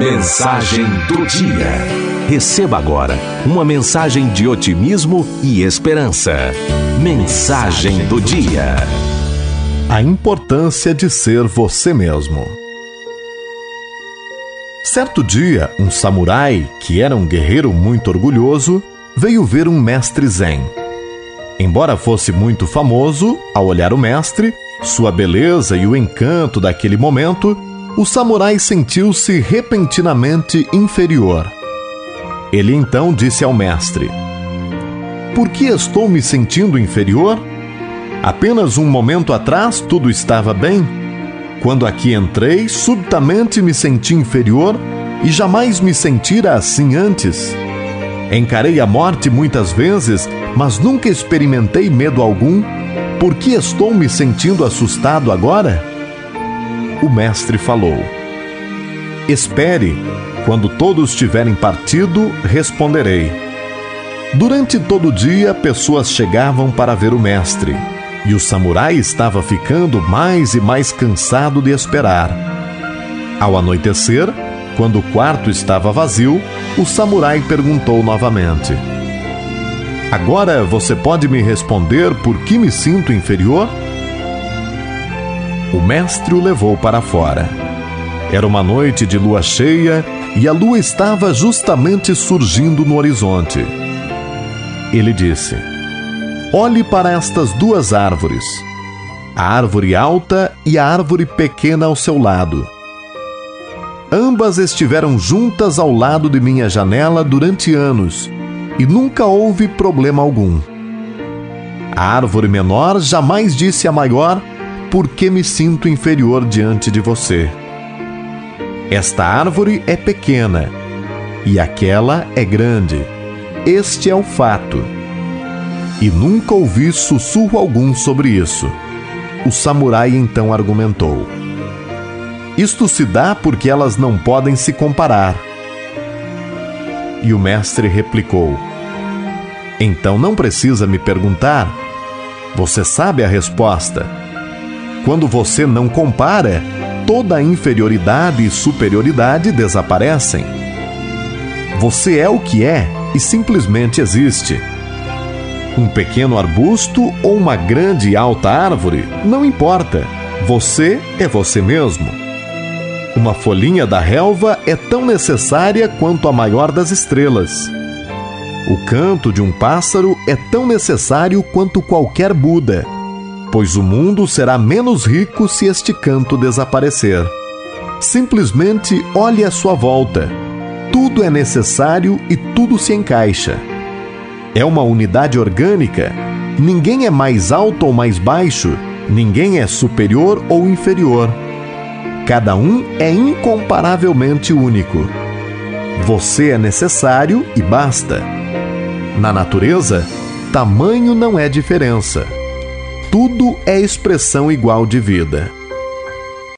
Mensagem do dia. Receba agora uma mensagem de otimismo e esperança. Mensagem do dia. A importância de ser você mesmo. Certo dia, um samurai, que era um guerreiro muito orgulhoso, veio ver um mestre zen. Embora fosse muito famoso, ao olhar o mestre, sua beleza e o encanto daquele momento, o samurai sentiu-se repentinamente inferior. Ele então disse ao mestre: Por que estou me sentindo inferior? Apenas um momento atrás tudo estava bem. Quando aqui entrei, subitamente me senti inferior e jamais me sentira assim antes. Encarei a morte muitas vezes, mas nunca experimentei medo algum. Por que estou me sentindo assustado agora? O Mestre falou: Espere, quando todos tiverem partido, responderei. Durante todo o dia, pessoas chegavam para ver o Mestre, e o samurai estava ficando mais e mais cansado de esperar. Ao anoitecer, quando o quarto estava vazio, o samurai perguntou novamente: Agora você pode me responder por que me sinto inferior? O mestre o levou para fora. Era uma noite de lua cheia e a lua estava justamente surgindo no horizonte. Ele disse: Olhe para estas duas árvores, a árvore alta e a árvore pequena ao seu lado. Ambas estiveram juntas ao lado de minha janela durante anos e nunca houve problema algum. A árvore menor jamais disse à maior por que me sinto inferior diante de você. Esta árvore é pequena e aquela é grande. Este é o fato. E nunca ouvi sussurro algum sobre isso. O samurai então argumentou: Isto se dá porque elas não podem se comparar. E o mestre replicou: Então não precisa me perguntar. Você sabe a resposta. Quando você não compara, toda inferioridade e superioridade desaparecem. Você é o que é e simplesmente existe. Um pequeno arbusto ou uma grande e alta árvore, não importa. Você é você mesmo. Uma folhinha da relva é tão necessária quanto a maior das estrelas. O canto de um pássaro é tão necessário quanto qualquer Buda pois o mundo será menos rico se este canto desaparecer. Simplesmente olhe à sua volta. Tudo é necessário e tudo se encaixa. É uma unidade orgânica. Ninguém é mais alto ou mais baixo, ninguém é superior ou inferior. Cada um é incomparavelmente único. Você é necessário e basta. Na natureza, tamanho não é diferença tudo é expressão igual de vida.